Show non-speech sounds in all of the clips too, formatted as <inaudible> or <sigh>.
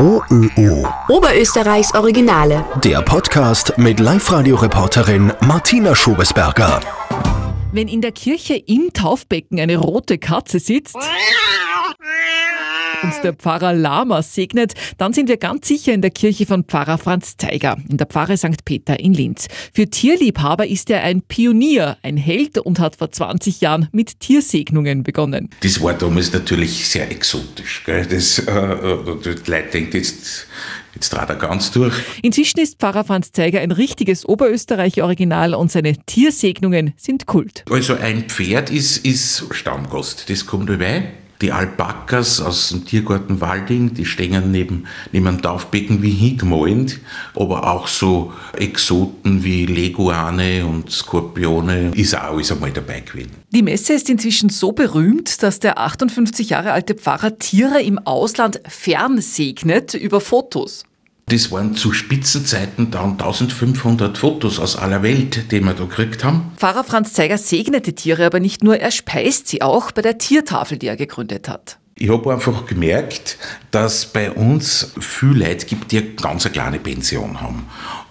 OÖO. Oberösterreichs Originale. Der Podcast mit Live-Radio-Reporterin Martina Schobesberger. Wenn in der Kirche im Taufbecken eine rote Katze sitzt und der Pfarrer Lama segnet, dann sind wir ganz sicher in der Kirche von Pfarrer Franz Zeiger in der Pfarre St. Peter in Linz. Für Tierliebhaber ist er ein Pionier, ein Held und hat vor 20 Jahren mit Tiersegnungen begonnen. Das war damals natürlich sehr exotisch. Gell? Das, äh, äh die Leute denken jetzt, Jetzt trat er ganz durch. Inzwischen ist Pfarrer Franz Zeiger ein richtiges Oberösterreich-Original und seine Tiersegnungen sind Kult. Also ein Pferd ist, ist Stammgast, das kommt dabei. Die Alpakas aus dem Tiergarten Walding, die stehen neben, neben Taufbecken wie hingemalt, aber auch so Exoten wie Leguane und Skorpione ist auch alles einmal dabei gewesen. Die Messe ist inzwischen so berühmt, dass der 58 Jahre alte Pfarrer Tiere im Ausland fernsegnet über Fotos. Das waren zu Spitzenzeiten dann 1500 Fotos aus aller Welt, die wir da gekriegt haben. Pfarrer Franz Zeiger segnet die Tiere aber nicht nur, er speist sie auch bei der Tiertafel, die er gegründet hat. Ich habe einfach gemerkt, dass bei uns viele Leute gibt, die eine ganz eine kleine Pension haben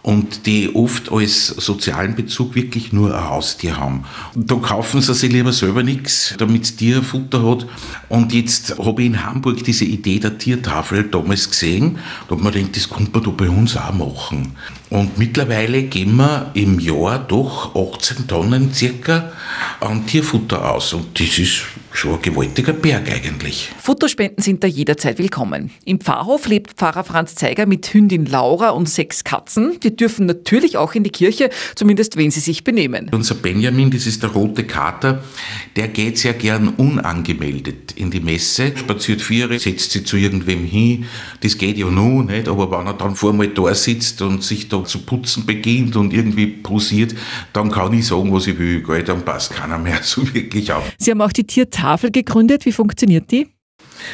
und die oft als sozialen Bezug wirklich nur ein Haustier haben. Da kaufen sie sich lieber selber nichts, damit das Tier Futter hat. Und jetzt habe ich in Hamburg diese Idee der Tiertafel damals gesehen. Da ich mir gedacht, das könnte man da bei uns auch machen. Und mittlerweile geben wir im Jahr doch 18 Tonnen circa an Tierfutter aus. Und das ist schon ein gewaltiger Berg eigentlich. Futterspenden sind da jederzeit willkommen. Im Pfarrhof lebt Pfarrer Franz Zeiger mit Hündin Laura und sechs Katzen. Die dürfen natürlich auch in die Kirche, zumindest wenn sie sich benehmen. Unser Benjamin, das ist der rote Kater, der geht sehr gern unangemeldet in die Messe, spaziert vier, setzt sie zu irgendwem hin. Das geht ja nur nicht, aber wenn er dann vor mal da sitzt und sich da zu putzen beginnt und irgendwie posiert, dann kann ich sagen, was ich will. Gell? Dann passt keiner mehr <laughs> so wirklich auf. Sie haben auch die Tiertafel gegründet. Wie funktioniert die?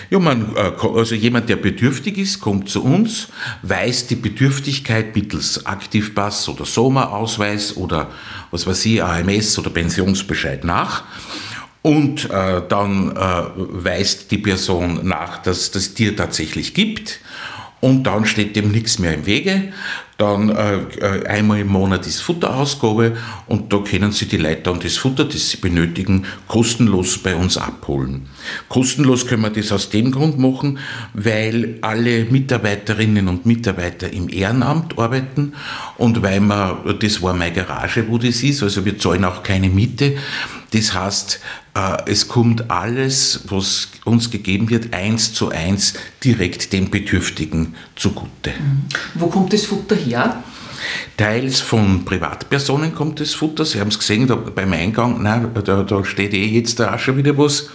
Ja, man, äh, also jemand, der bedürftig ist, kommt zu uns, weist die Bedürftigkeit mittels Aktivpass oder Soma-Ausweis oder was weiß ich, AMS oder Pensionsbescheid nach. Und äh, dann äh, weist die Person nach, dass das Tier tatsächlich gibt. Und dann steht dem nichts mehr im Wege. Dann äh, äh, einmal im Monat ist Futterausgabe und da können Sie die Leute dann das Futter, das Sie benötigen, kostenlos bei uns abholen. Kostenlos können wir das aus dem Grund machen, weil alle Mitarbeiterinnen und Mitarbeiter im Ehrenamt arbeiten und weil wir, das war meine Garage, wo das ist, also wir zahlen auch keine Miete. Das heißt, äh, es kommt alles, was uns gegeben wird, eins zu eins direkt den Bedürftigen zugute. Mhm. Wo kommt das Futter her? Teils von Privatpersonen kommt das Futter. Sie haben es gesehen da beim Eingang, nein, da, da steht eh jetzt da auch schon wieder was.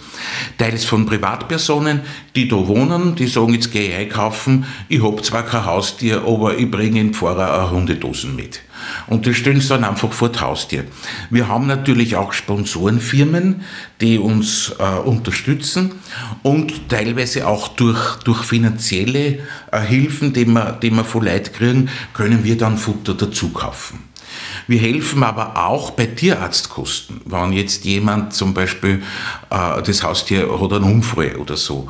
Teils von Privatpersonen, die da wohnen, die sagen, jetzt gehe ich einkaufen, ich habe zwar kein Haustier, aber ich bringe den Pfarrer eine Hundedosen mit. Und die stellen sie dann einfach vor das Haustier. Wir haben natürlich auch Sponsorenfirmen, die uns äh, unterstützen und teilweise auch durch, durch finanzielle äh, Hilfen, die wir, die wir von Leuten kriegen, können wir dann Futter dazu kaufen. Wir helfen aber auch bei Tierarztkosten. Wenn jetzt jemand zum Beispiel äh, das Haustier hat einen Unfall oder so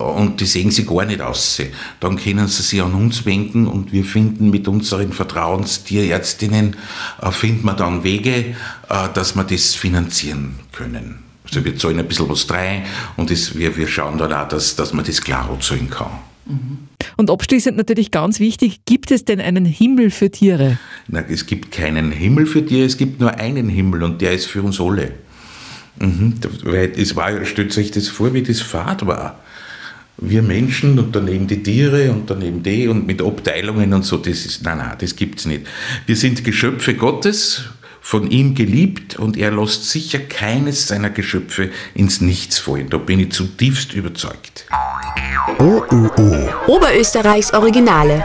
und die sehen sie gar nicht aus. Dann können sie sich an uns wenden und wir finden mit unseren Vertrauenstierärztinnen, äh, finden wir dann Wege, äh, dass wir das finanzieren können. Also wir zahlen ein bisschen was rein und das, wir, wir schauen dann auch, dass, dass man das klar zahlen kann. Und abschließend natürlich ganz wichtig, gibt es denn einen Himmel für Tiere? Na, es gibt keinen Himmel für Tiere, es gibt nur einen Himmel und der ist für uns alle. Mhm, weil es war, stellt sich das vor, wie das Fahrt war wir Menschen und daneben die Tiere und daneben die und mit Abteilungen und so, das ist, nein, nein, das gibt's nicht. Wir sind Geschöpfe Gottes, von ihm geliebt und er lässt sicher keines seiner Geschöpfe ins Nichts fallen. Da bin ich zutiefst überzeugt. OÖO. Oberösterreichs Originale.